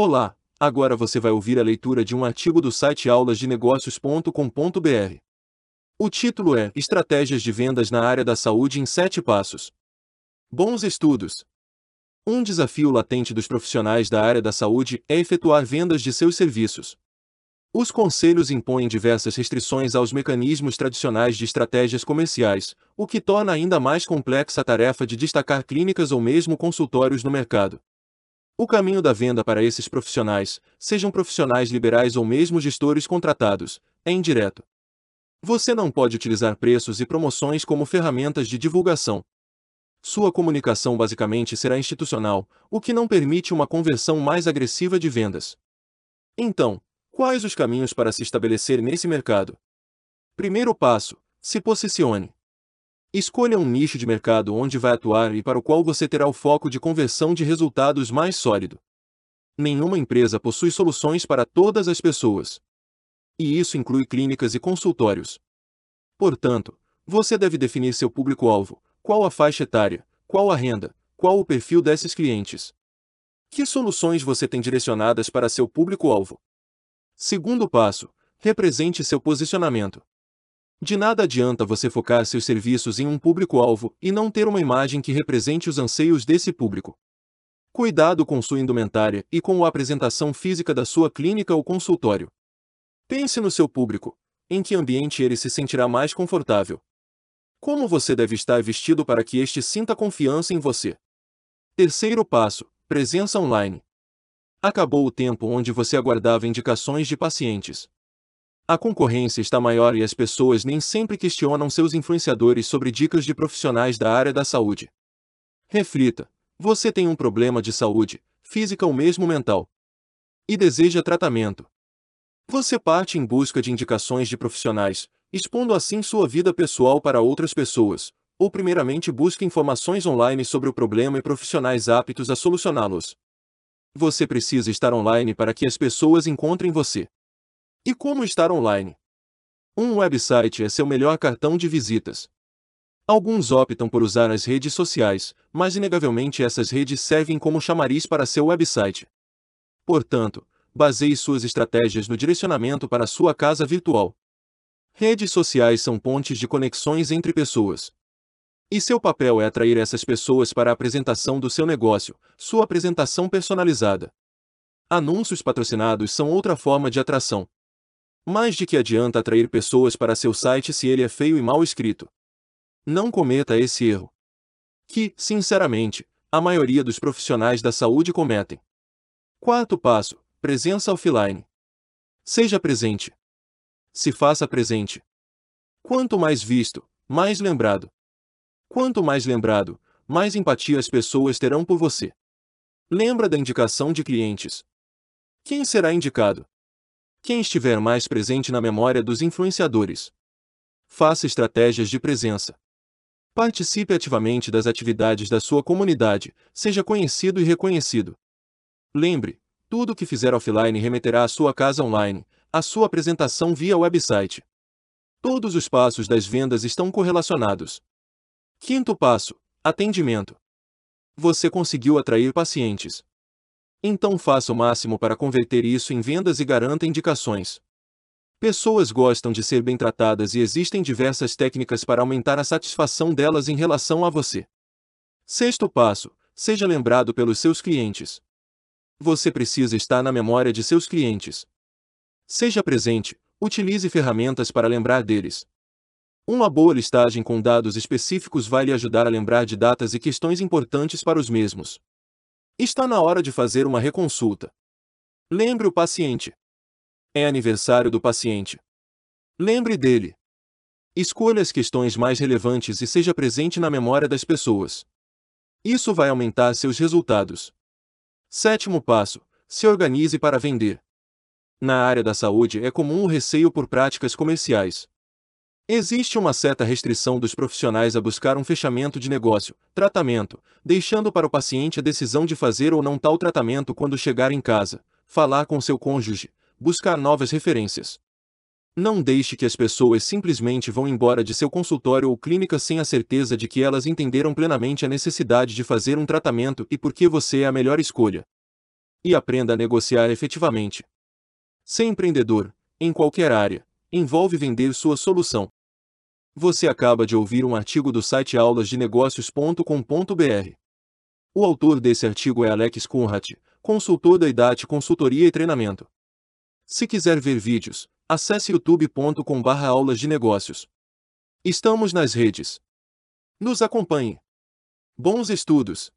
Olá, agora você vai ouvir a leitura de um artigo do site aulasdenegócios.com.br. O título é Estratégias de vendas na área da saúde em 7 passos. Bons estudos. Um desafio latente dos profissionais da área da saúde é efetuar vendas de seus serviços. Os conselhos impõem diversas restrições aos mecanismos tradicionais de estratégias comerciais, o que torna ainda mais complexa a tarefa de destacar clínicas ou mesmo consultórios no mercado. O caminho da venda para esses profissionais, sejam profissionais liberais ou mesmo gestores contratados, é indireto. Você não pode utilizar preços e promoções como ferramentas de divulgação. Sua comunicação basicamente será institucional, o que não permite uma conversão mais agressiva de vendas. Então, quais os caminhos para se estabelecer nesse mercado? Primeiro passo: se posicione. Escolha um nicho de mercado onde vai atuar e para o qual você terá o foco de conversão de resultados mais sólido. Nenhuma empresa possui soluções para todas as pessoas. E isso inclui clínicas e consultórios. Portanto, você deve definir seu público-alvo, qual a faixa etária, qual a renda, qual o perfil desses clientes. Que soluções você tem direcionadas para seu público-alvo? Segundo passo, represente seu posicionamento. De nada adianta você focar seus serviços em um público-alvo e não ter uma imagem que represente os anseios desse público. Cuidado com sua indumentária e com a apresentação física da sua clínica ou consultório. Pense no seu público, em que ambiente ele se sentirá mais confortável. Como você deve estar vestido para que este sinta confiança em você? Terceiro passo: presença online. Acabou o tempo onde você aguardava indicações de pacientes. A concorrência está maior e as pessoas nem sempre questionam seus influenciadores sobre dicas de profissionais da área da saúde. Reflita: você tem um problema de saúde, física ou mesmo mental, e deseja tratamento. Você parte em busca de indicações de profissionais, expondo assim sua vida pessoal para outras pessoas, ou primeiramente busca informações online sobre o problema e profissionais aptos a solucioná-los. Você precisa estar online para que as pessoas encontrem você. E como estar online? Um website é seu melhor cartão de visitas. Alguns optam por usar as redes sociais, mas inegavelmente essas redes servem como chamariz para seu website. Portanto, baseie suas estratégias no direcionamento para sua casa virtual. Redes sociais são pontes de conexões entre pessoas. E seu papel é atrair essas pessoas para a apresentação do seu negócio, sua apresentação personalizada. Anúncios patrocinados são outra forma de atração. Mais de que adianta atrair pessoas para seu site se ele é feio e mal escrito. Não cometa esse erro. Que, sinceramente, a maioria dos profissionais da saúde cometem. Quarto passo: presença offline. Seja presente. Se faça presente. Quanto mais visto, mais lembrado. Quanto mais lembrado, mais empatia as pessoas terão por você. Lembra da indicação de clientes. Quem será indicado? Quem estiver mais presente na memória dos influenciadores. Faça estratégias de presença. Participe ativamente das atividades da sua comunidade, seja conhecido e reconhecido. Lembre, tudo o que fizer offline remeterá à sua casa online, à sua apresentação via website. Todos os passos das vendas estão correlacionados. Quinto passo: atendimento. Você conseguiu atrair pacientes. Então faça o máximo para converter isso em vendas e garanta indicações. Pessoas gostam de ser bem tratadas e existem diversas técnicas para aumentar a satisfação delas em relação a você. Sexto passo: seja lembrado pelos seus clientes. Você precisa estar na memória de seus clientes. Seja presente, utilize ferramentas para lembrar deles. Uma boa listagem com dados específicos vai lhe ajudar a lembrar de datas e questões importantes para os mesmos. Está na hora de fazer uma reconsulta. Lembre o paciente. É aniversário do paciente. Lembre dele. Escolha as questões mais relevantes e seja presente na memória das pessoas. Isso vai aumentar seus resultados. Sétimo passo: se organize para vender. Na área da saúde é comum o receio por práticas comerciais. Existe uma certa restrição dos profissionais a buscar um fechamento de negócio, tratamento, deixando para o paciente a decisão de fazer ou não tal tratamento quando chegar em casa, falar com seu cônjuge, buscar novas referências. Não deixe que as pessoas simplesmente vão embora de seu consultório ou clínica sem a certeza de que elas entenderam plenamente a necessidade de fazer um tratamento e por que você é a melhor escolha. E aprenda a negociar efetivamente. Ser empreendedor, em qualquer área, envolve vender sua solução. Você acaba de ouvir um artigo do site aulasdenegócios.com.br. O autor desse artigo é Alex Kunrat, consultor da IDAT Consultoria e Treinamento. Se quiser ver vídeos, acesse youtube.com/aulas de negócios. Estamos nas redes. Nos acompanhe. Bons estudos!